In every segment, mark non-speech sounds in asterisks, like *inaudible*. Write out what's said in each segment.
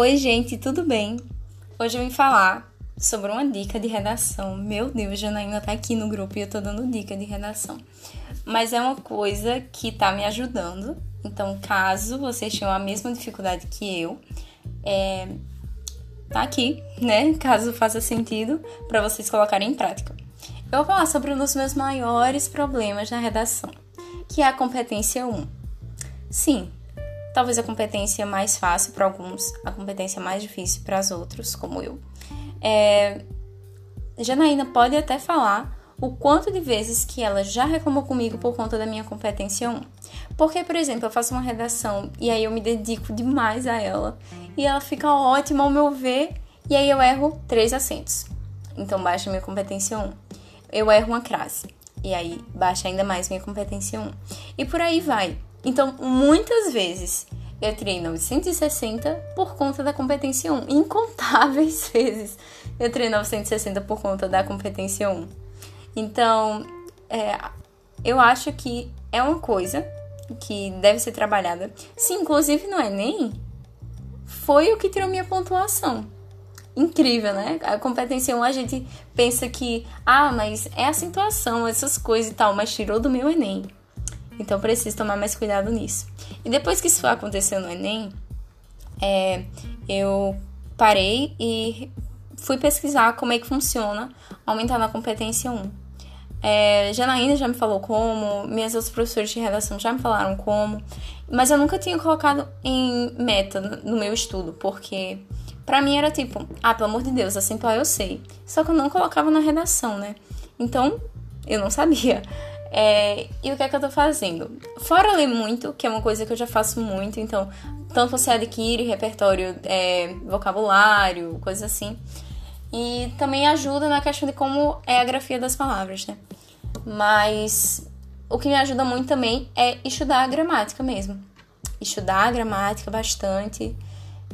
Oi, gente, tudo bem? Hoje eu vim falar sobre uma dica de redação. Meu Deus, Janaína tá aqui no grupo e eu tô dando dica de redação. Mas é uma coisa que tá me ajudando. Então, caso vocês tenham a mesma dificuldade que eu, é, tá aqui, né? Caso faça sentido para vocês colocarem em prática. Eu vou falar sobre um dos meus maiores problemas na redação, que é a competência 1. Sim, talvez a competência mais fácil para alguns, a competência mais difícil para os outros, como eu. É, Janaína pode até falar o quanto de vezes que ela já reclamou comigo por conta da minha competência 1. Porque, por exemplo, eu faço uma redação e aí eu me dedico demais a ela e ela fica ótima ao meu ver e aí eu erro três acentos. Então baixa minha competência 1. Eu erro uma crase e aí baixa ainda mais minha competência 1. E por aí vai. Então, muitas vezes eu tirei 960 por conta da competência 1. Incontáveis *laughs* vezes eu tirei 960 por conta da competência 1. Então, é, eu acho que é uma coisa que deve ser trabalhada. Sim, inclusive no Enem, foi o que tirou minha pontuação. Incrível, né? A competência 1 a gente pensa que, ah, mas é a situação, essas coisas e tal, mas tirou do meu Enem. Então preciso tomar mais cuidado nisso. E depois que isso aconteceu no Enem, é, eu parei e fui pesquisar como é que funciona aumentar na competência 1. É, Janaína já me falou como, minhas outras professores de redação já me falaram como, mas eu nunca tinha colocado em meta no meu estudo, porque para mim era tipo, ah, pelo amor de Deus, acentuar eu sei. Só que eu não colocava na redação, né? Então, eu não sabia. É, e o que é que eu tô fazendo? Fora ler muito, que é uma coisa que eu já faço muito, então, tanto você adquire repertório, é, vocabulário, coisas assim. E também ajuda na questão de como é a grafia das palavras, né? Mas o que me ajuda muito também é estudar a gramática mesmo. Estudar a gramática bastante.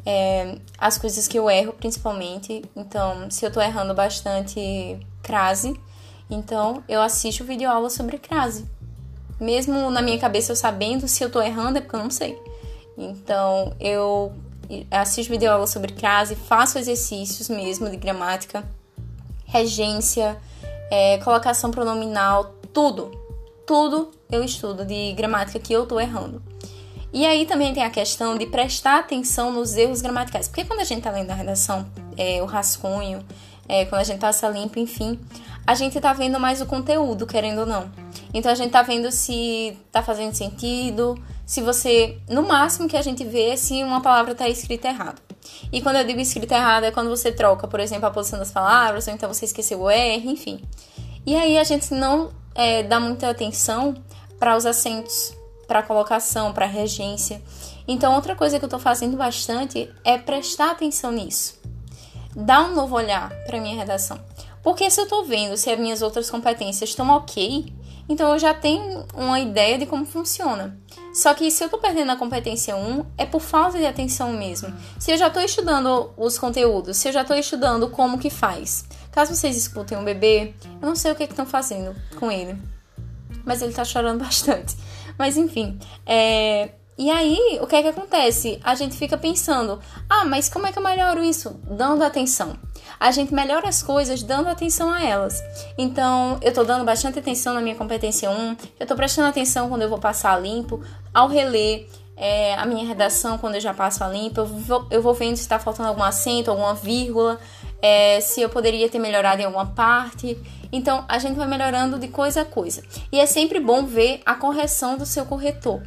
É, as coisas que eu erro, principalmente. Então, se eu tô errando bastante crase, então, eu assisto vídeo aula sobre crase. Mesmo na minha cabeça eu sabendo se eu tô errando é porque eu não sei. Então, eu assisto vídeo aula sobre crase, faço exercícios mesmo de gramática, regência, é, colocação pronominal, tudo. Tudo eu estudo de gramática que eu tô errando. E aí também tem a questão de prestar atenção nos erros gramaticais. Porque quando a gente tá lendo a redação, é, o rascunho, é, quando a gente passa limpo, enfim, a gente tá vendo mais o conteúdo, querendo ou não. Então a gente tá vendo se tá fazendo sentido, se você. No máximo que a gente vê é se uma palavra tá escrita errado. E quando eu digo escrita errada é quando você troca, por exemplo, a posição das palavras, ou então você esqueceu o R, enfim. E aí a gente não é, dá muita atenção para os acentos, para colocação, para regência. Então, outra coisa que eu tô fazendo bastante é prestar atenção nisso. Dar um novo olhar para minha redação. Porque se eu tô vendo se as minhas outras competências estão ok, então eu já tenho uma ideia de como funciona. Só que se eu tô perdendo a competência 1, é por falta de atenção mesmo. Se eu já tô estudando os conteúdos, se eu já tô estudando como que faz. Caso vocês escutem um bebê, eu não sei o que estão fazendo com ele. Mas ele tá chorando *laughs* bastante. Mas enfim, é... E aí, o que é que acontece? A gente fica pensando, ah, mas como é que eu melhoro isso? Dando atenção a gente melhora as coisas dando atenção a elas. Então, eu tô dando bastante atenção na minha competência 1, eu tô prestando atenção quando eu vou passar limpo, ao reler é, a minha redação, quando eu já passo a limpo, eu vou, eu vou vendo se está faltando algum acento, alguma vírgula, é, se eu poderia ter melhorado em alguma parte. Então, a gente vai melhorando de coisa a coisa. E é sempre bom ver a correção do seu corretor.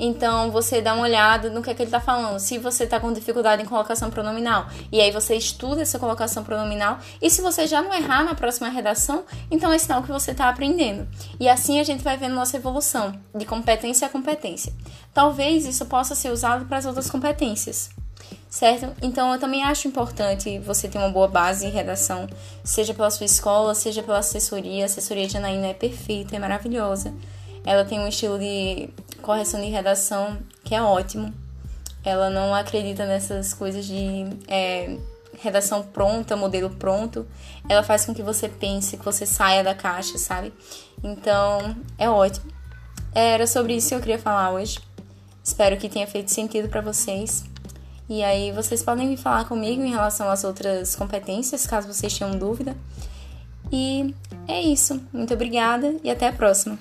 Então você dá uma olhada no que, é que ele está falando. Se você está com dificuldade em colocação pronominal, e aí você estuda essa colocação pronominal. E se você já não errar na próxima redação, então é sinal que você está aprendendo. E assim a gente vai vendo nossa evolução de competência a competência. Talvez isso possa ser usado para as outras competências certo? Então eu também acho importante você ter uma boa base em redação, seja pela sua escola, seja pela assessoria. A assessoria de Anaína é perfeita, é maravilhosa. Ela tem um estilo de correção de redação que é ótimo. Ela não acredita nessas coisas de é, redação pronta, modelo pronto. Ela faz com que você pense, que você saia da caixa, sabe? Então, é ótimo. Era sobre isso que eu queria falar hoje. Espero que tenha feito sentido para vocês. E aí vocês podem me falar comigo em relação às outras competências, caso vocês tenham dúvida. E é isso. Muito obrigada e até a próxima.